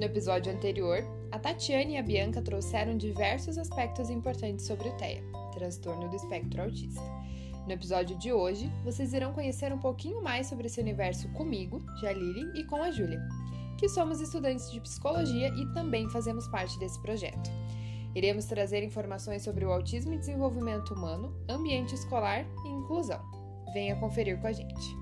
No episódio anterior, a Tatiane e a Bianca trouxeram diversos aspectos importantes sobre o TEA, transtorno do espectro autista. No episódio de hoje, vocês irão conhecer um pouquinho mais sobre esse universo comigo, Jalili, e com a Júlia, que somos estudantes de psicologia e também fazemos parte desse projeto. Iremos trazer informações sobre o autismo e desenvolvimento humano, ambiente escolar e inclusão. Venha conferir com a gente.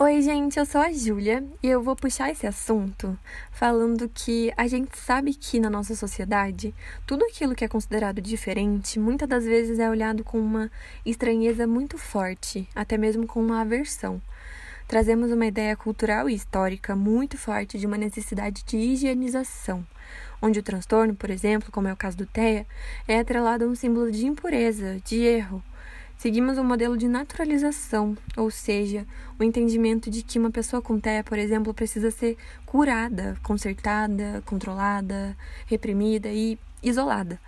Oi, gente, eu sou a Júlia e eu vou puxar esse assunto falando que a gente sabe que na nossa sociedade tudo aquilo que é considerado diferente muitas das vezes é olhado com uma estranheza muito forte, até mesmo com uma aversão. Trazemos uma ideia cultural e histórica muito forte de uma necessidade de higienização, onde o transtorno, por exemplo, como é o caso do TEA, é atrelado a um símbolo de impureza, de erro Seguimos um modelo de naturalização, ou seja, o entendimento de que uma pessoa com TEA, por exemplo, precisa ser curada, consertada, controlada, reprimida e isolada.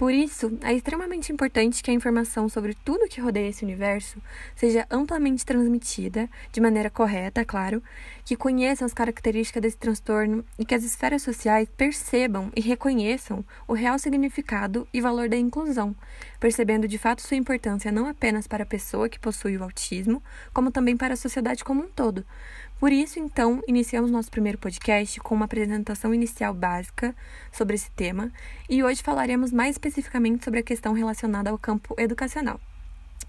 Por isso, é extremamente importante que a informação sobre tudo que rodeia esse universo seja amplamente transmitida, de maneira correta, claro, que conheçam as características desse transtorno e que as esferas sociais percebam e reconheçam o real significado e valor da inclusão, percebendo de fato sua importância não apenas para a pessoa que possui o autismo, como também para a sociedade como um todo. Por isso, então, iniciamos nosso primeiro podcast com uma apresentação inicial básica sobre esse tema e hoje falaremos mais especificamente sobre a questão relacionada ao campo educacional.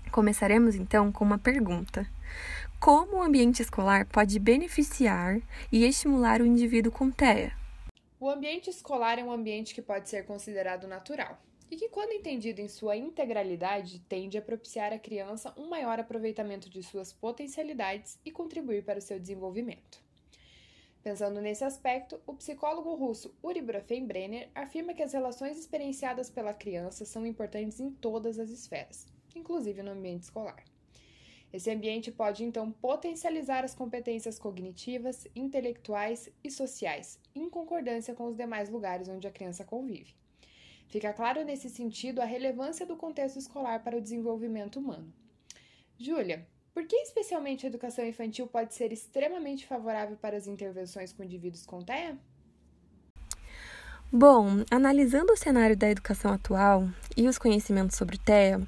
Começaremos então com uma pergunta: Como o ambiente escolar pode beneficiar e estimular o indivíduo com TEA? O ambiente escolar é um ambiente que pode ser considerado natural e que, quando entendido em sua integralidade, tende a propiciar à criança um maior aproveitamento de suas potencialidades e contribuir para o seu desenvolvimento. Pensando nesse aspecto, o psicólogo russo Uri Brofenbrenner afirma que as relações experienciadas pela criança são importantes em todas as esferas, inclusive no ambiente escolar. Esse ambiente pode então potencializar as competências cognitivas, intelectuais e sociais, em concordância com os demais lugares onde a criança convive. Fica claro nesse sentido a relevância do contexto escolar para o desenvolvimento humano. Júlia, por que especialmente a educação infantil pode ser extremamente favorável para as intervenções com indivíduos com TEA? Bom, analisando o cenário da educação atual e os conhecimentos sobre TEA,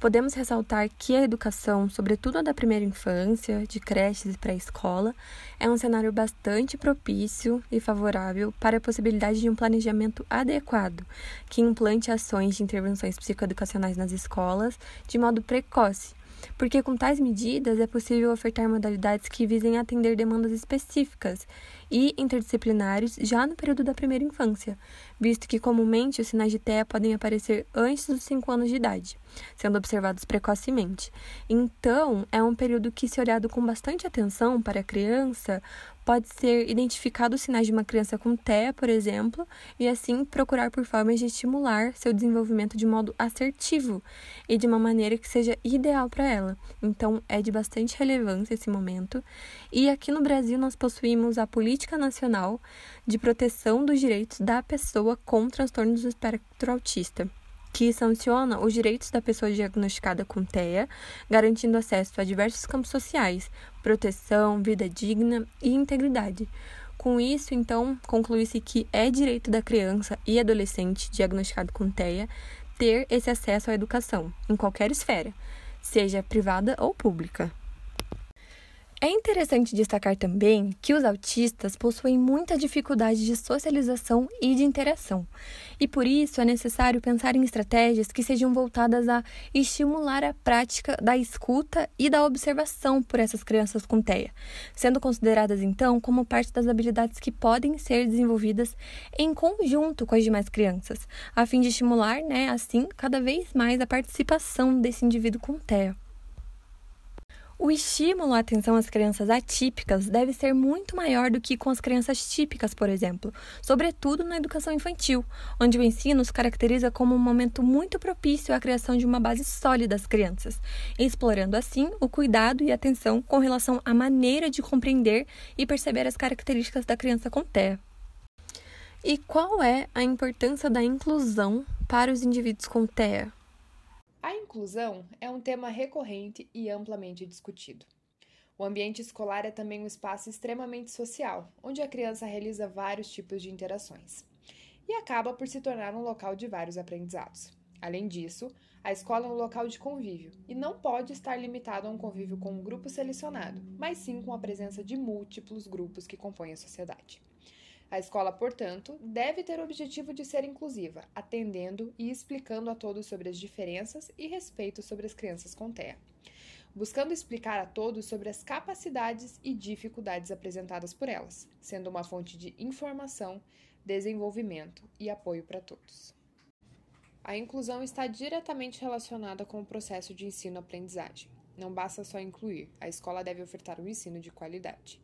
podemos ressaltar que a educação, sobretudo a da primeira infância, de creches e pré-escola, é um cenário bastante propício e favorável para a possibilidade de um planejamento adequado, que implante ações de intervenções psicoeducacionais nas escolas de modo precoce, porque com tais medidas é possível ofertar modalidades que visem atender demandas específicas e interdisciplinares já no período da primeira infância, visto que comumente os sinais de TEA podem aparecer antes dos 5 anos de idade, sendo observados precocemente. Então, é um período que, se olhado com bastante atenção para a criança, pode ser identificado os sinais de uma criança com TEA, por exemplo, e assim procurar por formas de estimular seu desenvolvimento de modo assertivo e de uma maneira que seja ideal para ela. Então, é de bastante relevância esse momento. E aqui no Brasil nós possuímos a Política Nacional de Proteção dos Direitos da Pessoa com Transtornos do Espectro Autista que sanciona os direitos da pessoa diagnosticada com TEA, garantindo acesso a diversos campos sociais, proteção, vida digna e integridade. Com isso, então, conclui-se que é direito da criança e adolescente diagnosticado com TEA ter esse acesso à educação, em qualquer esfera, seja privada ou pública. É interessante destacar também que os autistas possuem muita dificuldade de socialização e de interação, e por isso é necessário pensar em estratégias que sejam voltadas a estimular a prática da escuta e da observação por essas crianças com TEA, sendo consideradas então como parte das habilidades que podem ser desenvolvidas em conjunto com as demais crianças, a fim de estimular, né, assim, cada vez mais a participação desse indivíduo com TEA. O estímulo à atenção às crianças atípicas deve ser muito maior do que com as crianças típicas, por exemplo, sobretudo na educação infantil, onde o ensino se caracteriza como um momento muito propício à criação de uma base sólida das crianças, explorando assim o cuidado e atenção com relação à maneira de compreender e perceber as características da criança com TEA. E qual é a importância da inclusão para os indivíduos com TEA? A inclusão é um tema recorrente e amplamente discutido. O ambiente escolar é também um espaço extremamente social, onde a criança realiza vários tipos de interações e acaba por se tornar um local de vários aprendizados. Além disso, a escola é um local de convívio e não pode estar limitado a um convívio com um grupo selecionado, mas sim com a presença de múltiplos grupos que compõem a sociedade. A escola, portanto, deve ter o objetivo de ser inclusiva, atendendo e explicando a todos sobre as diferenças e respeito sobre as crianças com TEA buscando explicar a todos sobre as capacidades e dificuldades apresentadas por elas, sendo uma fonte de informação, desenvolvimento e apoio para todos. A inclusão está diretamente relacionada com o processo de ensino-aprendizagem. Não basta só incluir, a escola deve ofertar um ensino de qualidade.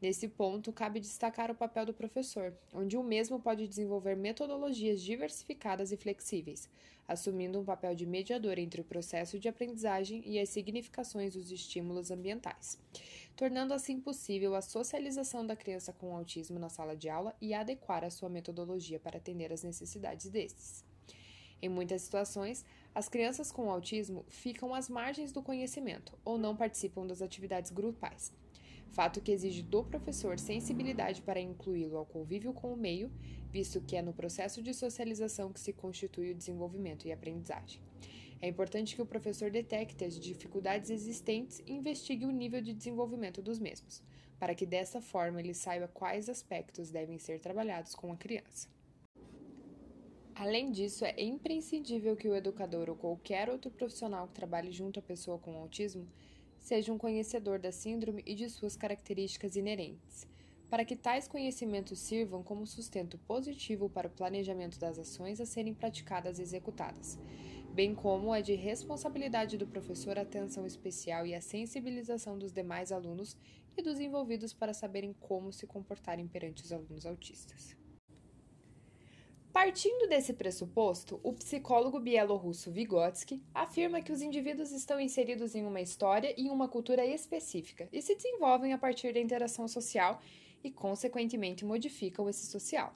Nesse ponto, cabe destacar o papel do professor, onde o mesmo pode desenvolver metodologias diversificadas e flexíveis, assumindo um papel de mediador entre o processo de aprendizagem e as significações dos estímulos ambientais, tornando assim possível a socialização da criança com autismo na sala de aula e adequar a sua metodologia para atender às necessidades destes. Em muitas situações, as crianças com autismo ficam às margens do conhecimento ou não participam das atividades grupais fato que exige do professor sensibilidade para incluí-lo ao convívio com o meio, visto que é no processo de socialização que se constitui o desenvolvimento e aprendizagem. É importante que o professor detecte as dificuldades existentes e investigue o nível de desenvolvimento dos mesmos, para que dessa forma ele saiba quais aspectos devem ser trabalhados com a criança. Além disso, é imprescindível que o educador ou qualquer outro profissional que trabalhe junto à pessoa com autismo seja um conhecedor da síndrome e de suas características inerentes, para que tais conhecimentos sirvam como sustento positivo para o planejamento das ações a serem praticadas e executadas, bem como é de responsabilidade do professor a atenção especial e a sensibilização dos demais alunos e dos envolvidos para saberem como se comportarem perante os alunos autistas. Partindo desse pressuposto, o psicólogo bielorrusso Vygotsky afirma que os indivíduos estão inseridos em uma história e uma cultura específica e se desenvolvem a partir da interação social e, consequentemente, modificam esse social.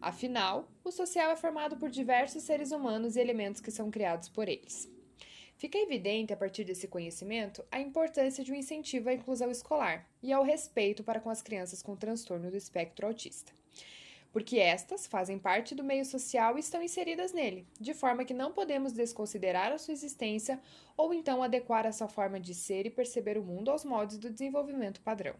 Afinal, o social é formado por diversos seres humanos e elementos que são criados por eles. Fica evidente, a partir desse conhecimento, a importância de um incentivo à inclusão escolar e ao respeito para com as crianças com transtorno do espectro autista porque estas fazem parte do meio social e estão inseridas nele, de forma que não podemos desconsiderar a sua existência ou então adequar a sua forma de ser e perceber o mundo aos moldes do desenvolvimento padrão.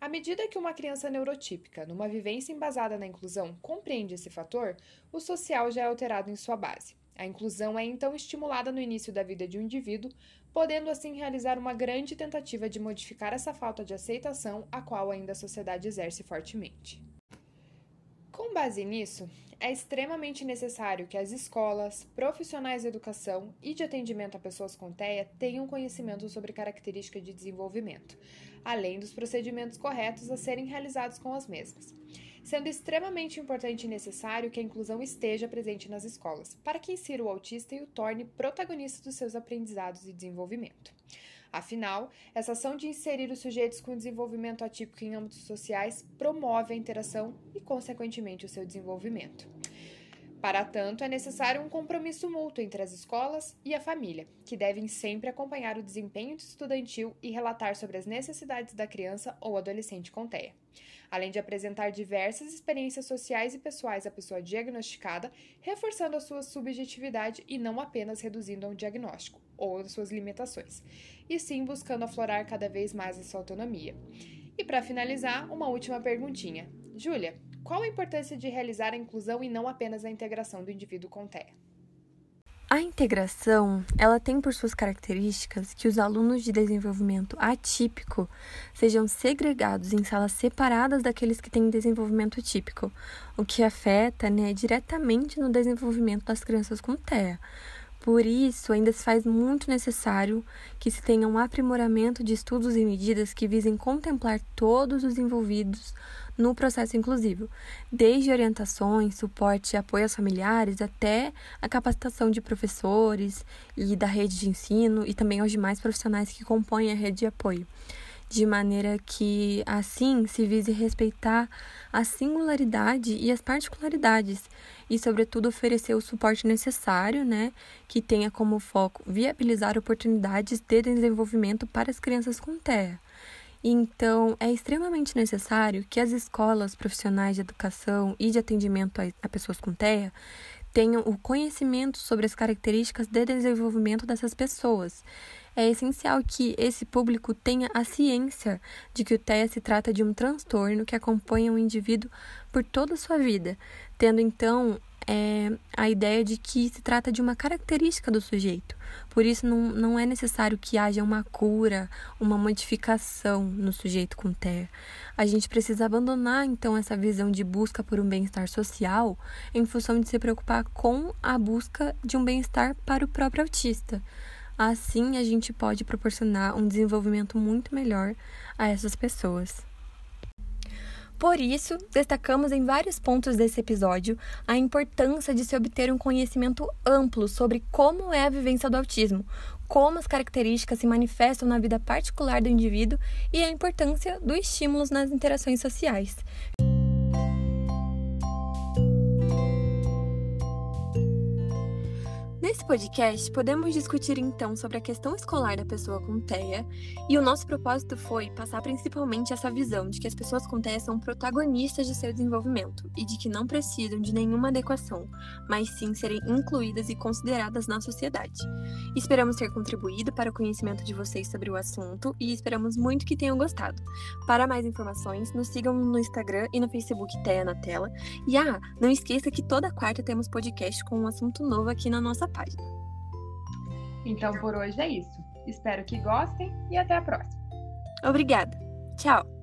À medida que uma criança neurotípica, numa vivência embasada na inclusão, compreende esse fator, o social já é alterado em sua base. A inclusão é então estimulada no início da vida de um indivíduo, podendo assim realizar uma grande tentativa de modificar essa falta de aceitação a qual ainda a sociedade exerce fortemente. Base nisso, é extremamente necessário que as escolas, profissionais de educação e de atendimento a pessoas com TEA tenham conhecimento sobre características de desenvolvimento, além dos procedimentos corretos a serem realizados com as mesmas. Sendo extremamente importante e necessário que a inclusão esteja presente nas escolas, para que insira o autista e o torne protagonista dos seus aprendizados e desenvolvimento. Afinal, essa ação de inserir os sujeitos com desenvolvimento atípico em âmbitos sociais promove a interação e, consequentemente, o seu desenvolvimento. Para tanto, é necessário um compromisso mútuo entre as escolas e a família, que devem sempre acompanhar o desempenho estudantil e relatar sobre as necessidades da criança ou adolescente com TEA. Além de apresentar diversas experiências sociais e pessoais à pessoa diagnosticada, reforçando a sua subjetividade e não apenas reduzindo a um diagnóstico ou as suas limitações, e sim buscando aflorar cada vez mais a sua autonomia. E para finalizar, uma última perguntinha. Júlia, qual a importância de realizar a inclusão e não apenas a integração do indivíduo com TEA? A integração, ela tem por suas características que os alunos de desenvolvimento atípico sejam segregados em salas separadas daqueles que têm desenvolvimento típico, o que afeta né, diretamente no desenvolvimento das crianças com TEA. Por isso, ainda se faz muito necessário que se tenha um aprimoramento de estudos e medidas que visem contemplar todos os envolvidos no processo inclusivo, desde orientações, suporte e apoio aos familiares até a capacitação de professores e da rede de ensino e também aos demais profissionais que compõem a rede de apoio de maneira que assim se vise respeitar a singularidade e as particularidades e, sobretudo, oferecer o suporte necessário, né, que tenha como foco viabilizar oportunidades de desenvolvimento para as crianças com TEA. Então, é extremamente necessário que as escolas profissionais de educação e de atendimento a pessoas com TEA tenham o conhecimento sobre as características de desenvolvimento dessas pessoas. É essencial que esse público tenha a ciência de que o TEA se trata de um transtorno que acompanha o indivíduo por toda a sua vida, tendo então é, a ideia de que se trata de uma característica do sujeito. Por isso, não, não é necessário que haja uma cura, uma modificação no sujeito com TEA. A gente precisa abandonar, então, essa visão de busca por um bem-estar social em função de se preocupar com a busca de um bem-estar para o próprio autista. Assim, a gente pode proporcionar um desenvolvimento muito melhor a essas pessoas. Por isso, destacamos em vários pontos desse episódio a importância de se obter um conhecimento amplo sobre como é a vivência do autismo, como as características se manifestam na vida particular do indivíduo e a importância dos estímulos nas interações sociais. Nesse podcast, podemos discutir então sobre a questão escolar da pessoa com TEA, e o nosso propósito foi passar principalmente essa visão de que as pessoas com TEA são protagonistas de seu desenvolvimento e de que não precisam de nenhuma adequação, mas sim serem incluídas e consideradas na sociedade. Esperamos ter contribuído para o conhecimento de vocês sobre o assunto e esperamos muito que tenham gostado. Para mais informações, nos sigam no Instagram e no Facebook TEA na tela. E ah, não esqueça que toda quarta temos podcast com um assunto novo aqui na nossa página. Então por hoje é isso. Espero que gostem e até a próxima. Obrigada. Tchau.